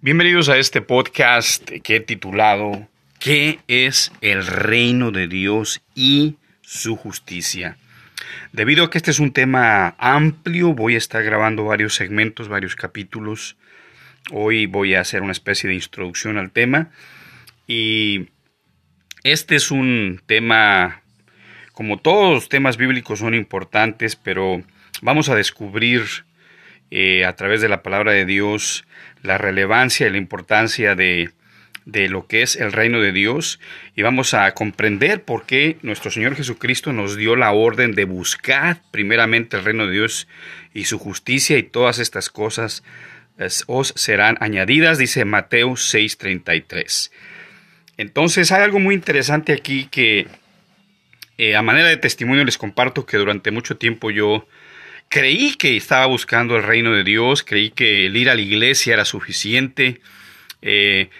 Bienvenidos a este podcast que he titulado ¿Qué es el reino de Dios y su justicia? Debido a que este es un tema amplio, voy a estar grabando varios segmentos, varios capítulos. Hoy voy a hacer una especie de introducción al tema. Y este es un tema, como todos los temas bíblicos son importantes, pero vamos a descubrir eh, a través de la palabra de Dios la relevancia y la importancia de, de lo que es el reino de Dios y vamos a comprender por qué nuestro Señor Jesucristo nos dio la orden de buscar primeramente el reino de Dios y su justicia y todas estas cosas os serán añadidas, dice Mateo 6:33. Entonces hay algo muy interesante aquí que eh, a manera de testimonio les comparto que durante mucho tiempo yo creí que estaba buscando el reino de Dios, creí que el ir a la iglesia era suficiente. Eh,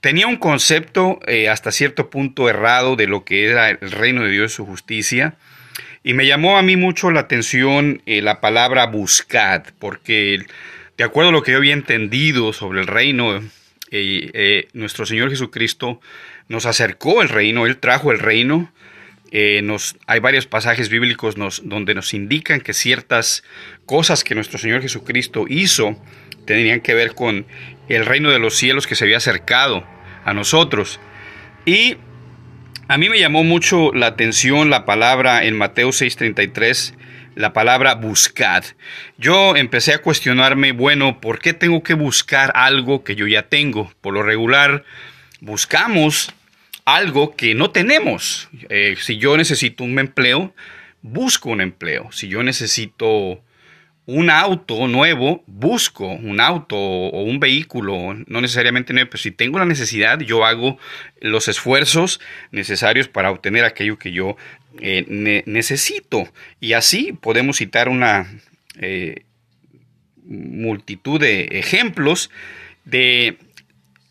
tenía un concepto eh, hasta cierto punto errado de lo que era el reino de Dios y su justicia. Y me llamó a mí mucho la atención eh, la palabra buscad, porque de acuerdo a lo que yo había entendido sobre el reino, nuestro Señor Jesucristo nos acercó el reino, Él trajo el reino, eh, hay varios pasajes bíblicos donde nos indican que ciertas cosas que nuestro Señor Jesucristo hizo tenían que ver con el reino de los cielos que se había acercado a nosotros. Y a mí me llamó mucho la atención la palabra en Mateo 6:33, la palabra buscad. Yo empecé a cuestionarme, bueno, ¿por qué tengo que buscar algo que yo ya tengo? Por lo regular, buscamos algo que no tenemos. Eh, si yo necesito un empleo, busco un empleo. Si yo necesito un auto nuevo, busco un auto o un vehículo, no necesariamente nuevo, pero si tengo la necesidad, yo hago los esfuerzos necesarios para obtener aquello que yo eh, necesito. Y así podemos citar una eh, multitud de ejemplos de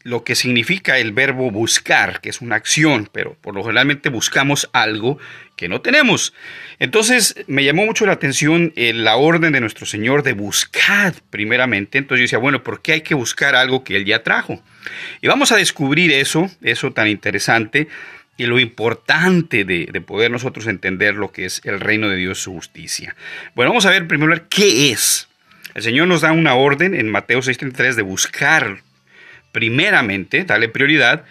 lo que significa el verbo buscar, que es una acción, pero por lo generalmente buscamos algo que no tenemos. Entonces me llamó mucho la atención eh, la orden de nuestro Señor de buscar primeramente. Entonces yo decía, bueno, ¿por qué hay que buscar algo que Él ya trajo? Y vamos a descubrir eso, eso tan interesante y lo importante de, de poder nosotros entender lo que es el reino de Dios, su justicia. Bueno, vamos a ver primero qué es. El Señor nos da una orden en Mateo 6:33 de buscar primeramente, darle prioridad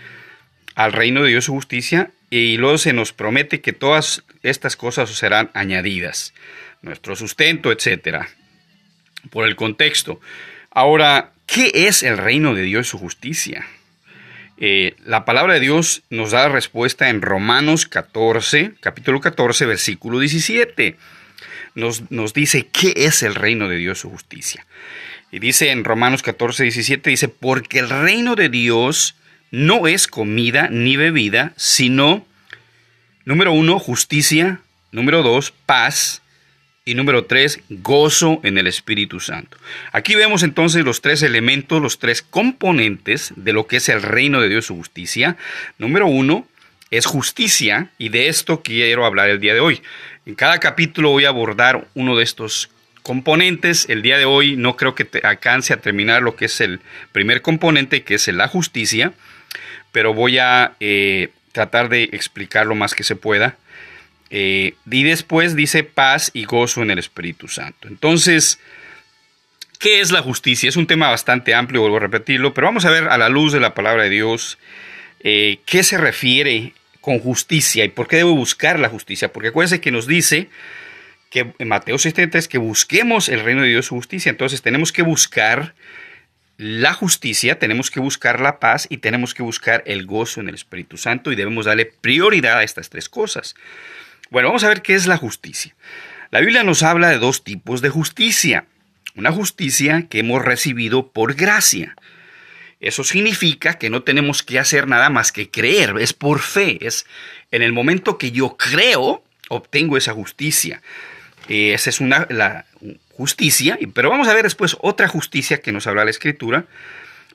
al reino de Dios su justicia y luego se nos promete que todas estas cosas serán añadidas, nuestro sustento, etcétera, por el contexto. Ahora, ¿qué es el reino de Dios su justicia? Eh, la palabra de Dios nos da respuesta en Romanos 14, capítulo 14, versículo 17. Nos, nos dice qué es el reino de Dios su justicia. Y dice en Romanos 14, 17, dice, porque el reino de Dios no es comida ni bebida, sino, número uno, justicia, número dos, paz, y número tres, gozo en el Espíritu Santo. Aquí vemos entonces los tres elementos, los tres componentes de lo que es el reino de Dios, su justicia. Número uno es justicia, y de esto quiero hablar el día de hoy. En cada capítulo voy a abordar uno de estos componentes. El día de hoy no creo que te alcance a terminar lo que es el primer componente, que es la justicia, pero voy a eh, tratar de explicar lo más que se pueda. Eh, y después dice paz y gozo en el Espíritu Santo. Entonces, ¿qué es la justicia? Es un tema bastante amplio, vuelvo a repetirlo, pero vamos a ver a la luz de la palabra de Dios eh, qué se refiere con justicia y por qué debo buscar la justicia. Porque acuérdense que nos dice que en Mateo 6:33 que busquemos el reino de Dios su justicia. Entonces tenemos que buscar la justicia, tenemos que buscar la paz y tenemos que buscar el gozo en el Espíritu Santo y debemos darle prioridad a estas tres cosas. Bueno, vamos a ver qué es la justicia. La Biblia nos habla de dos tipos de justicia. Una justicia que hemos recibido por gracia. Eso significa que no tenemos que hacer nada más que creer, es por fe, es en el momento que yo creo, obtengo esa justicia. Esa es una, la justicia, pero vamos a ver después otra justicia que nos habla la Escritura.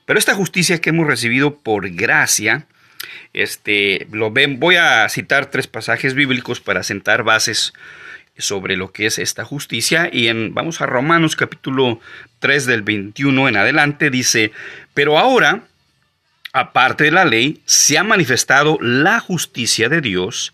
Pero esta justicia que hemos recibido por gracia, este, lo ven, voy a citar tres pasajes bíblicos para sentar bases sobre lo que es esta justicia y en vamos a Romanos capítulo 3 del 21 en adelante dice, "Pero ahora aparte de la ley se ha manifestado la justicia de Dios,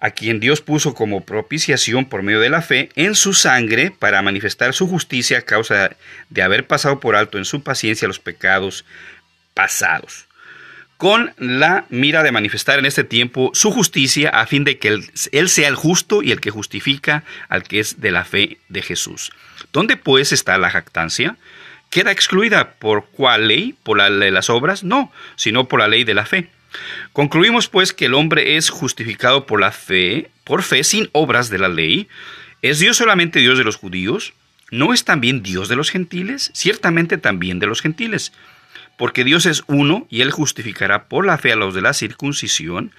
a quien Dios puso como propiciación por medio de la fe en su sangre para manifestar su justicia a causa de haber pasado por alto en su paciencia los pecados pasados con la mira de manifestar en este tiempo su justicia a fin de que él, sea el justo y el que justifica al que es de la fe de Jesús. ¿Dónde pues está la jactancia? ¿Queda excluida por cuál ley? ¿Por la de las obras? No, sino por la ley de la fe. Concluimos pues que el hombre es justificado por la fe, por fe sin obras de la ley. ¿Es Dios solamente Dios de los judíos? ¿No es también Dios de los gentiles? Ciertamente también de los gentiles porque Dios es uno y Él justificará por la fe a los de la circuncisión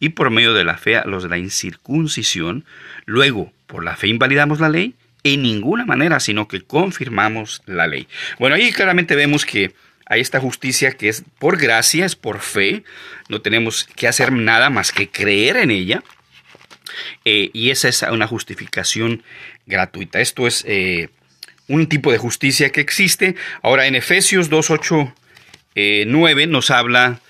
y por medio de la fe a los de la incircuncisión. Luego, por la fe invalidamos la ley en ninguna manera, sino que confirmamos la ley. Bueno, ahí claramente vemos que hay esta justicia que es por gracia, es por fe, no tenemos que hacer nada más que creer en ella. Eh, y esa es una justificación gratuita. Esto es eh, un tipo de justicia que existe. Ahora en Efesios 2.8 9 eh, nos habla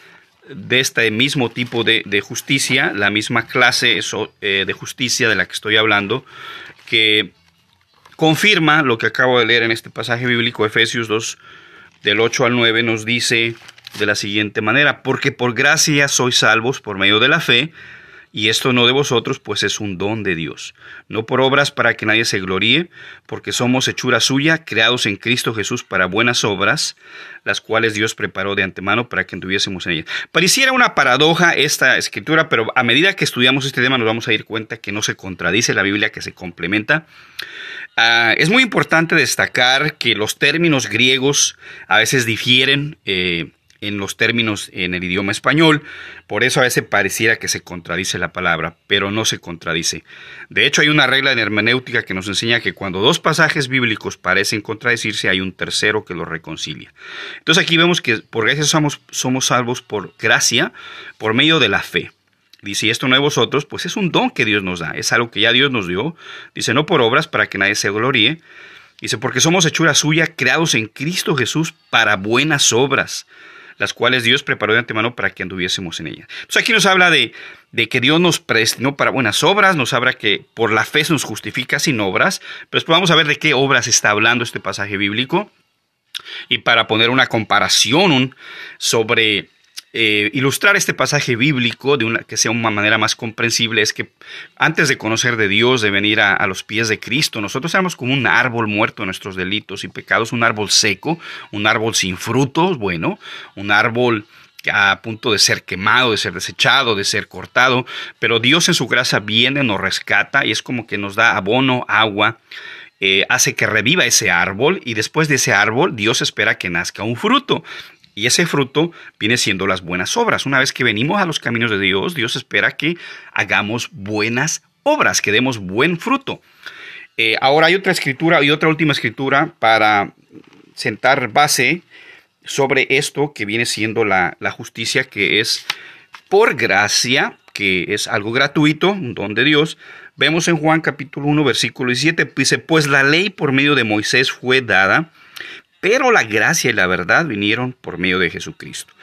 de este mismo tipo de, justicia, la misma clase de justicia de la que estoy hablando, que confirma lo que acabo de leer en este pasaje bíblico, Efesios 2, del 8 al 9, nos dice de la siguiente manera, porque por gracia sois salvos por medio de la fe, y esto no de vosotros, pues es un don de Dios, no por obras para que nadie se gloríe, porque somos hechura suya, creados en Cristo Jesús para buenas obras, las cuales Dios preparó de antemano para que anduviésemos en ellas. Pareciera una paradoja esta escritura, pero a medida que estudiamos este tema nos vamos a ir cuenta que no se contradice la Biblia, que se complementa. Ah, es muy importante destacar que los términos griegos a veces difieren. Eh, en los términos en el idioma español, por eso a veces pareciera que se contradice la palabra, pero no se contradice. De hecho, hay una regla en hermenéutica que nos enseña que cuando dos pasajes bíblicos parecen contradecirse, hay un tercero que los reconcilia. Entonces aquí vemos que por gracia somos, somos salvos por gracia, por medio de la fe. Dice, esto no de vosotros, pues es un don que Dios nos da, es algo que ya Dios nos dio. Dice, no por obras para que nadie se gloríe. Dice, porque somos hechura suya, creados en Cristo Jesús para buenas obras las cuales Dios preparó de antemano para que anduviésemos en ellas. Entonces aquí nos habla de, de que Dios nos predestinó para buenas obras, nos habla que por la fe se nos justifica sin obras, pero después vamos a ver de qué obras está hablando este pasaje bíblico. Y para poner una comparación sobre eh, ilustrar este pasaje bíblico de una que sea una manera más comprensible es que antes de conocer de Dios, de venir a, los pies de Cristo, nosotros éramos como un árbol muerto en nuestros delitos y pecados, un árbol seco, un árbol sin frutos, bueno, un árbol a punto de ser quemado, de ser desechado, de ser cortado, pero Dios en su gracia viene, nos rescata y es como que nos da abono, agua, eh, hace que reviva ese árbol y después de ese árbol Dios espera que nazca un fruto. Y ese fruto viene siendo las buenas obras. Una vez que venimos a los caminos de Dios, Dios espera que hagamos buenas obras, que demos buen fruto. Eh, ahora hay otra escritura y otra última escritura para sentar base sobre esto que viene siendo la, la justicia, que es por gracia, que es algo gratuito, un don de Dios. Vemos en Juan capítulo 1, versículo 17, dice, pues la ley por medio de Moisés fue dada pero la gracia y la verdad vinieron por medio de Jesucristo.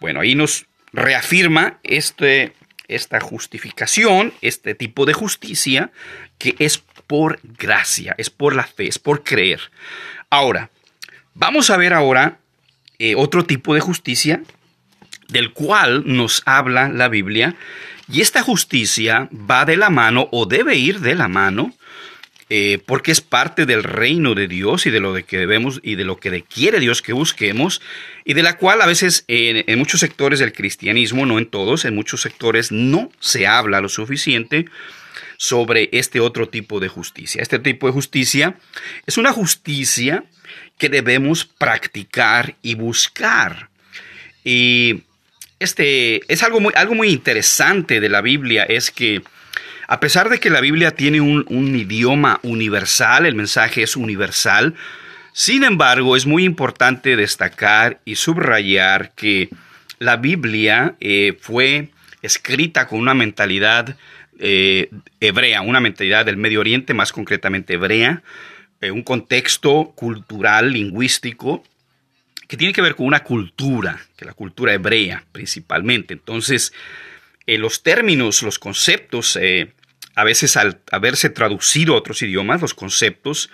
Bueno, ahí nos reafirma este, esta justificación, este tipo de justicia, que es por gracia, es por la fe, es por creer. Ahora, vamos a ver ahora eh, otro tipo de justicia del cual nos habla la Biblia, y esta justicia va de la mano o debe ir de la mano eh, porque es parte del reino de Dios y de lo de que debemos y de lo que quiere Dios que busquemos y de la cual a veces en, muchos sectores del cristianismo, no en todos, en muchos sectores no se habla lo suficiente sobre este otro tipo de justicia. Este tipo de justicia es una justicia que debemos practicar y buscar. Y este es algo muy, algo muy interesante de la Biblia, es que a pesar de que la Biblia tiene un, idioma universal, el mensaje es universal, sin embargo es muy importante destacar y subrayar que la Biblia eh, fue escrita con una mentalidad eh, hebrea, una mentalidad del Medio Oriente, más concretamente hebrea, eh, un contexto cultural, lingüístico, que tiene que ver con una cultura, que la cultura hebrea principalmente. Entonces, los términos, los conceptos, a veces al haberse traducido otros idiomas, los conceptos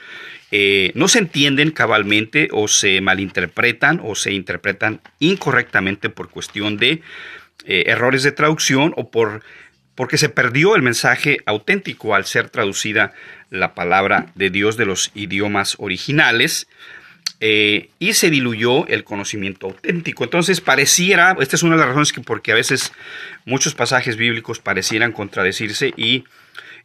eh, no se entienden cabalmente o se malinterpretan o se interpretan incorrectamente por cuestión de errores de traducción o por porque se perdió el mensaje auténtico al ser traducida la palabra de Dios de los idiomas originales. Eh, y se diluyó el conocimiento auténtico. Entonces pareciera, esta es una de las razones que porque a veces muchos pasajes bíblicos parecieran contradecirse y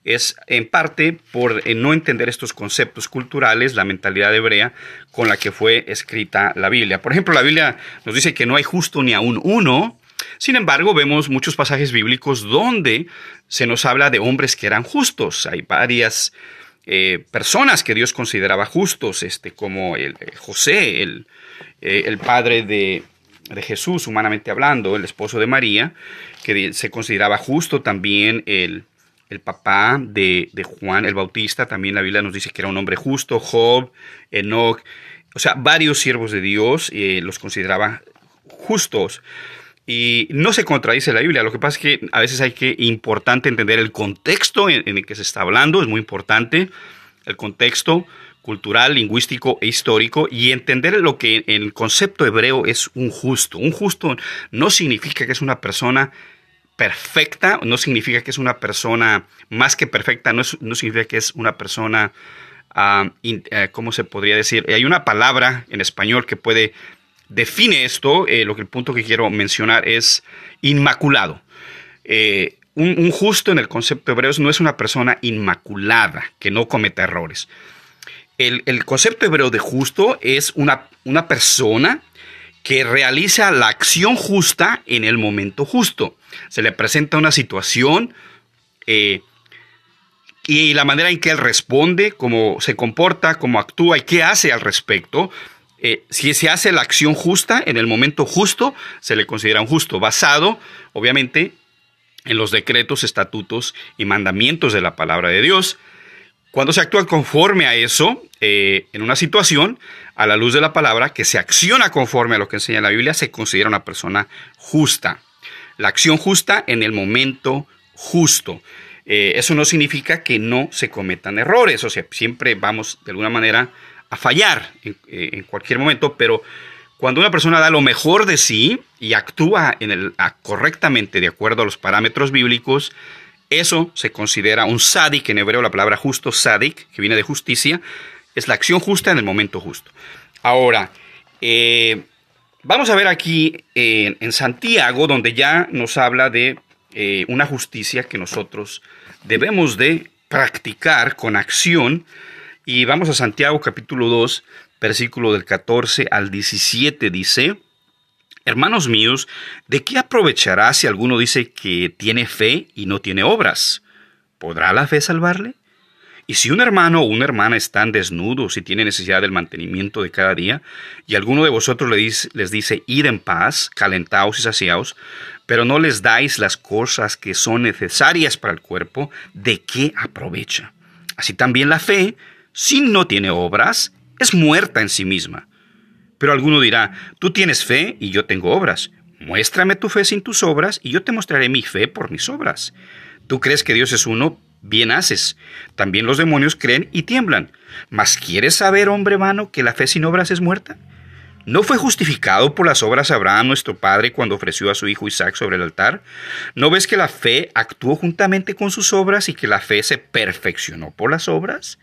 es en parte por eh, no entender estos conceptos culturales, la mentalidad hebrea con la que fue escrita la Biblia. Por ejemplo, la Biblia nos dice que no hay justo ni aún uno. Sin embargo, vemos muchos pasajes bíblicos donde se nos habla de hombres que eran justos. Hay varias eh, personas que Dios consideraba justos, este, como José, el, eh, el padre de, de, Jesús, humanamente hablando, el esposo de María, que se consideraba justo también el, el papá de, Juan el Bautista, también la Biblia nos dice que era un hombre justo, Job, Enoch, o sea, varios siervos de Dios los consideraba justos. Y no se contradice la Biblia, lo que pasa es que a veces hay que importante entender el contexto en, el que se está hablando, es muy importante el contexto cultural, lingüístico e histórico y entender lo que en el concepto hebreo es un justo. Un justo no significa que es una persona perfecta, no significa que es una persona más que perfecta, no, no significa que es una persona, ah, eh, ¿cómo se podría decir? Hay una palabra en español que puede define esto, eh, lo que el punto que quiero mencionar es inmaculado. Eh, un, justo en el concepto hebreo no es una persona inmaculada, que no cometa errores. El, concepto hebreo de justo es una, una persona que realiza la acción justa en el momento justo. Se le presenta una situación eh, y la manera en que él responde, cómo se comporta, cómo actúa y qué hace al respecto, eh, si se hace la acción justa en el momento justo, se le considera un justo, basado, obviamente, en los decretos, estatutos y mandamientos de la palabra de Dios. Cuando se actúa conforme a eso, eh, en una situación, a la luz de la palabra, que se acciona conforme a lo que enseña la Biblia, se considera una persona justa. La acción justa en el momento justo. Eh, eso no significa que no se cometan errores, o sea, siempre vamos de alguna manera a fallar eh, en, cualquier momento, pero cuando una persona da lo mejor de sí y actúa correctamente de acuerdo a los parámetros bíblicos, eso se considera un sadik, en hebreo la palabra justo, sadik, que viene de justicia, es la acción justa en el momento justo. Ahora, eh, vamos a ver aquí en Santiago, donde ya nos habla de eh, una justicia que nosotros debemos de practicar con acción y vamos a Santiago capítulo 2, versículo del 14 al 17 dice, Hermanos míos, ¿de qué aprovechará si alguno dice que tiene fe y no tiene obras? ¿Podrá la fe salvarle? Y si un hermano o una hermana están desnudos y tienen necesidad del mantenimiento de cada día, y alguno de vosotros les dice, id en paz, calentaos y saciaos, pero no les dais las cosas que son necesarias para el cuerpo, ¿de qué aprovecha? Así también la fe, si no tiene obras, es muerta en sí misma. Pero alguno dirá, tú tienes fe y yo tengo obras. Muéstrame tu fe sin tus obras y yo te mostraré mi fe por mis obras. Tú crees que Dios es uno, bien haces. También los demonios creen y tiemblan. Mas ¿quieres saber, hombre vano, que la fe sin obras es muerta? ¿No fue justificado por las obras Abraham nuestro padre cuando ofreció a su hijo Isaac sobre el altar? ¿No ves que la fe actuó juntamente con sus obras y que la fe se perfeccionó por las obras?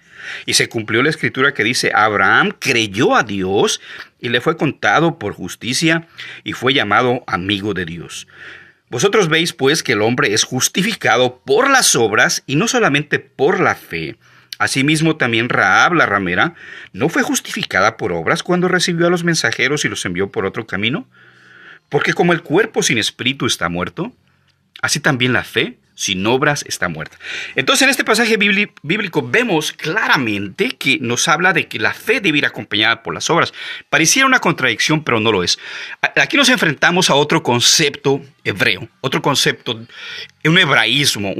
Y se cumplió la escritura que dice, Abraham creyó a Dios y le fue contado por justicia y fue llamado amigo de Dios. Vosotros veis pues que el hombre es justificado por las obras y no solamente por la fe. Asimismo también Raab la ramera no fue justificada por obras cuando recibió a los mensajeros y los envió por otro camino. Porque como el cuerpo sin espíritu está muerto, así también la fe sin obras está muerta. Entonces en este pasaje bíblico vemos claramente que nos habla de que la fe debe ir acompañada por las obras. Pareciera una contradicción, pero no lo es. Aquí nos enfrentamos a otro concepto hebreo, otro concepto, un hebraísmo,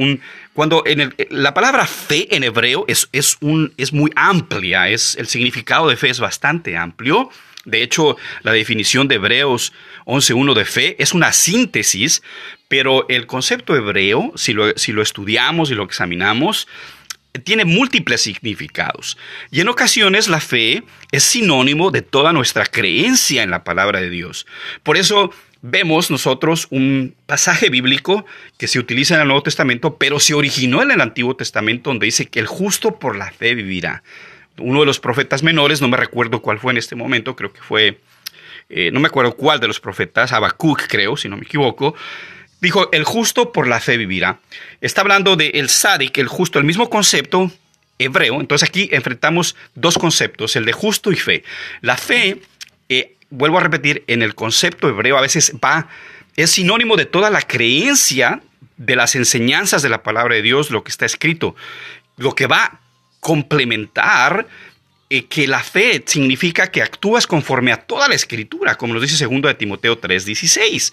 cuando la palabra fe en hebreo es, es muy amplia, es, el significado de fe es bastante amplio. De hecho, la definición de Hebreos 11.1 de fe es una síntesis, pero el concepto hebreo, si lo, si lo estudiamos y lo examinamos, tiene múltiples significados. Y en ocasiones la fe es sinónimo de toda nuestra creencia en la palabra de Dios. Por eso vemos nosotros un pasaje bíblico que se utiliza en el Nuevo Testamento, pero se originó en el Antiguo Testamento, donde dice que el justo por la fe vivirá uno de los profetas menores, no me recuerdo cuál fue en este momento, creo que fue, eh, no me acuerdo cuál de los profetas, Habacuc creo, si no me equivoco, dijo, el justo por la fe vivirá. Está hablando de el el justo, el mismo concepto hebreo. Entonces aquí enfrentamos dos conceptos, el de justo y fe. La fe, eh, vuelvo a repetir, en el concepto hebreo a veces va, es sinónimo de toda la creencia de las enseñanzas de la palabra de Dios, lo que está escrito. Lo que va complementar eh, que la fe significa que actúas conforme a toda la escritura, como nos dice 2 de Timoteo 3:16.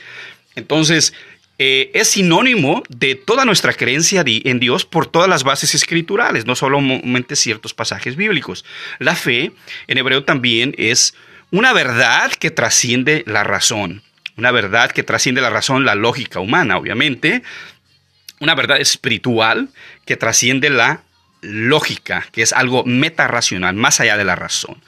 Entonces, eh, es sinónimo de toda nuestra creencia en Dios por todas las bases escriturales, no solamente ciertos pasajes bíblicos. La fe en hebreo también es una verdad que trasciende la razón, una verdad que trasciende la razón, la lógica humana, obviamente, una verdad espiritual que trasciende la lógica, que es algo metarracional, más allá de la razón.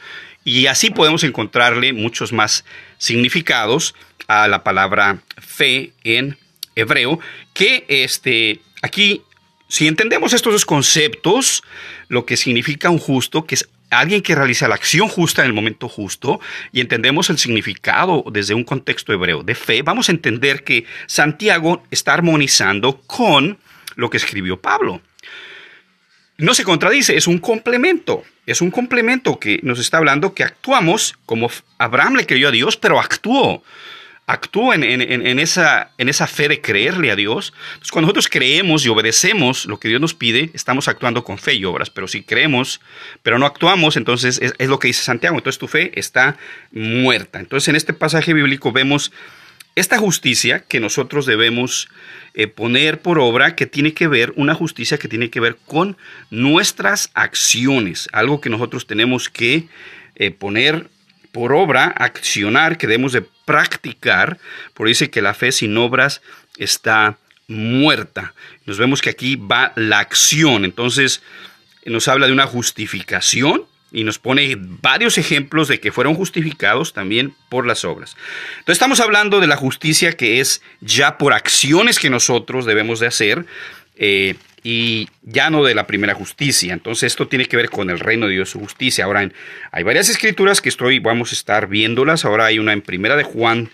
Y así podemos encontrarle muchos más significados a la palabra fe en hebreo, que este, aquí, si entendemos estos dos conceptos, lo que significa un justo, que es alguien que realiza la acción justa en el momento justo, y entendemos el significado desde un contexto hebreo de fe, vamos a entender que Santiago está armonizando con lo que escribió Pablo no se contradice, es un complemento. Es un complemento que nos está hablando que actuamos como Abraham le creyó a Dios, pero actuó. Actuó en, esa, en esa fe de creerle a Dios. Entonces, cuando nosotros creemos y obedecemos lo que Dios nos pide, estamos actuando con fe y obras. Pero si creemos, pero no actuamos, entonces es, es lo que dice Santiago. Entonces tu fe está muerta. Entonces, en este pasaje bíblico vemos esta justicia que nosotros debemos eh, poner por obra, que tiene que ver, una justicia que tiene que ver con nuestras acciones, algo que nosotros tenemos que eh, poner por obra, accionar, que debemos de practicar, por dice que la fe sin obras está muerta. Nos vemos que aquí va la acción, entonces nos habla de una justificación, y nos pone varios ejemplos de que fueron justificados también por las obras. Entonces estamos hablando de la justicia que es ya por acciones que nosotros debemos de hacer eh, y ya no de la primera justicia. Entonces esto tiene que ver con el reino de Dios, su justicia. Ahora hay varias escrituras que estoy, vamos a estar viéndolas. Ahora hay una en primera de Juan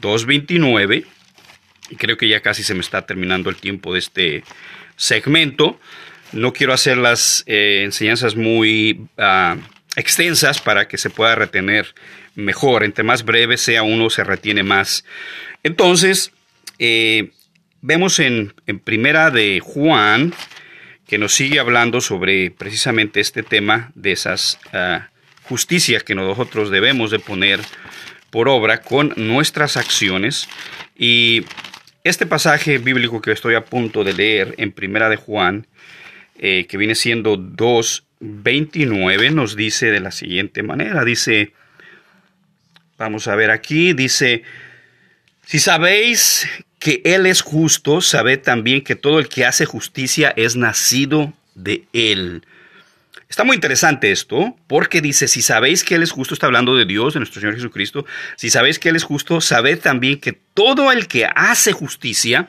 2.29 y creo que ya casi se me está terminando el tiempo de este segmento. No quiero hacer las eh, enseñanzas muy ah, extensas para que se pueda retener mejor. Entre más breve sea uno, se retiene más. Entonces, eh, vemos en, primera de Juan que nos sigue hablando sobre precisamente este tema de esas ah, justicias que nosotros debemos de poner por obra con nuestras acciones. Y este pasaje bíblico que estoy a punto de leer en primera de Juan, eh, que viene siendo 2.29, nos dice de la siguiente manera, dice, vamos a ver aquí, dice, si sabéis que Él es justo, sabed también que todo el que hace justicia es nacido de Él. Está muy interesante esto, porque dice, si sabéis que Él es justo, está hablando de Dios, de nuestro Señor Jesucristo, si sabéis que Él es justo, sabed también que todo el que hace justicia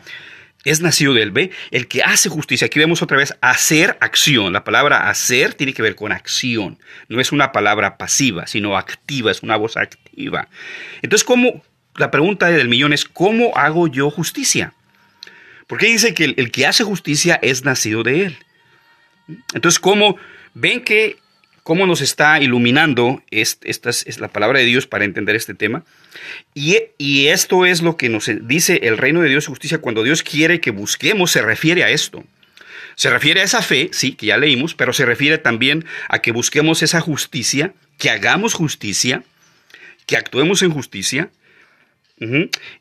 es nacido del B, el que hace justicia. Aquí vemos otra vez hacer acción. La palabra hacer tiene que ver con acción. No es una palabra pasiva, sino activa, es una voz activa. Entonces, ¿cómo? La pregunta del millón es, ¿cómo hago yo justicia? Porque dice que el, el que hace justicia es nacido de él. Entonces, ¿cómo ven que cómo nos está iluminando esta es, la palabra de Dios para entender este tema. Y, esto es lo que nos dice el reino de Dios justicia cuando Dios quiere que busquemos, se refiere a esto. Se refiere a esa fe, sí, que ya leímos, pero se refiere también a que busquemos esa justicia, que hagamos justicia, que actuemos en justicia.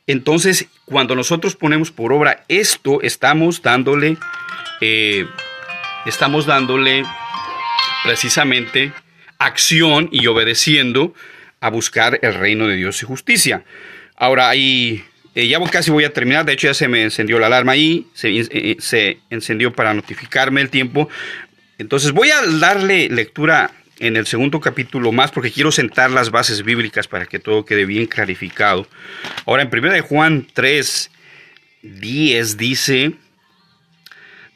Entonces, cuando nosotros ponemos por obra esto, estamos dándole, eh, estamos dándole precisamente acción y obedeciendo a buscar el reino de Dios y justicia. Ahora, ahí eh, ya casi voy a terminar, de hecho ya se me encendió la alarma ahí, se, eh, se encendió para notificarme el tiempo. Entonces voy a darle lectura en el segundo capítulo más porque quiero sentar las bases bíblicas para que todo quede bien clarificado. Ahora en 1 de Juan 3, 10 dice,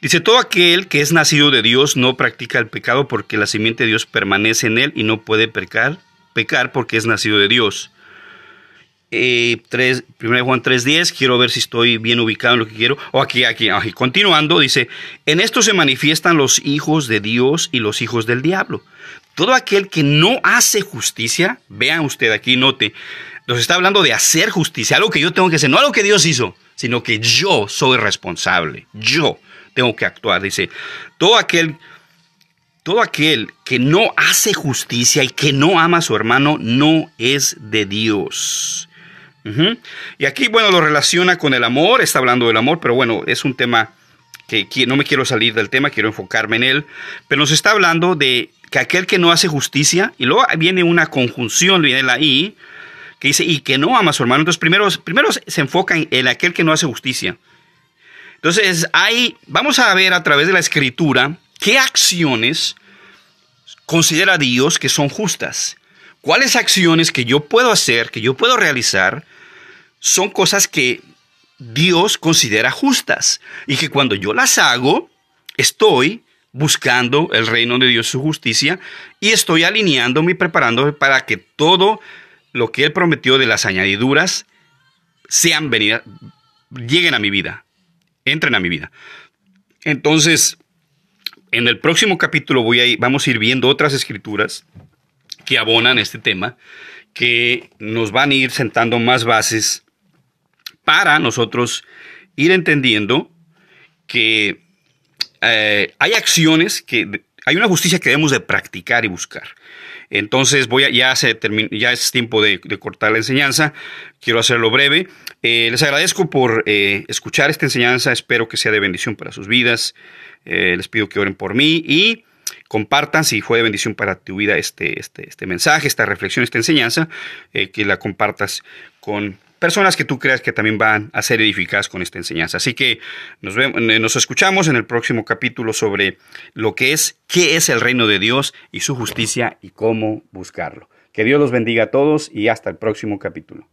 dice, todo aquel que es nacido de Dios no practica el pecado porque la simiente de Dios permanece en él y no puede pecar, pecar porque es nacido de Dios. Eh, 3, 1 Juan 3.10, quiero ver si estoy bien ubicado en lo que quiero. O aquí, aquí, aquí, continuando, dice, en esto se manifiestan los hijos de Dios y los hijos del diablo. Todo aquel que no hace justicia, vean usted aquí, note, nos está hablando de hacer justicia, algo que yo tengo que hacer, no algo que Dios hizo, sino que yo soy responsable, yo tengo que actuar. Dice, todo aquel, todo aquel que no hace justicia y que no ama a su hermano no es de Dios. Y aquí, bueno, lo relaciona con el amor, está hablando del amor, pero bueno, es un tema que no me quiero salir del tema, quiero enfocarme en él, pero nos está hablando de que aquel que no hace justicia, y luego viene una conjunción, viene la I, que dice, y que no ama a su hermano. Entonces, primero, primero se enfoca en, aquel que no hace justicia. Entonces, ahí vamos a ver a través de la escritura qué acciones considera Dios que son justas. ¿Cuáles acciones que yo puedo hacer, que yo puedo realizar, son cosas que Dios considera justas y que cuando yo las hago, estoy buscando el reino de Dios, su justicia, y estoy alineándome y preparándome para que todo lo que Él prometió de las añadiduras sean venidas, lleguen a mi vida, entren a mi vida. Entonces, en el próximo capítulo voy a vamos a ir viendo otras escrituras que abonan este tema, que nos van a ir sentando más bases para nosotros ir entendiendo que eh, hay acciones que hay una justicia que debemos de practicar y buscar. Entonces voy a, ya, se ya es tiempo de, cortar la enseñanza. Quiero hacerlo breve. Eh, les agradezco por eh, escuchar esta enseñanza. Espero que sea de bendición para sus vidas. les pido que oren por mí y compartan si fue de bendición para tu vida este, este, este mensaje, esta reflexión, esta enseñanza, que la compartas con personas que tú creas que también van a ser edificadas con esta enseñanza. Así que nos, eh, nos escuchamos en el próximo capítulo sobre lo que es, qué es el reino de Dios y su justicia y cómo buscarlo. Que Dios los bendiga a todos y hasta el próximo capítulo.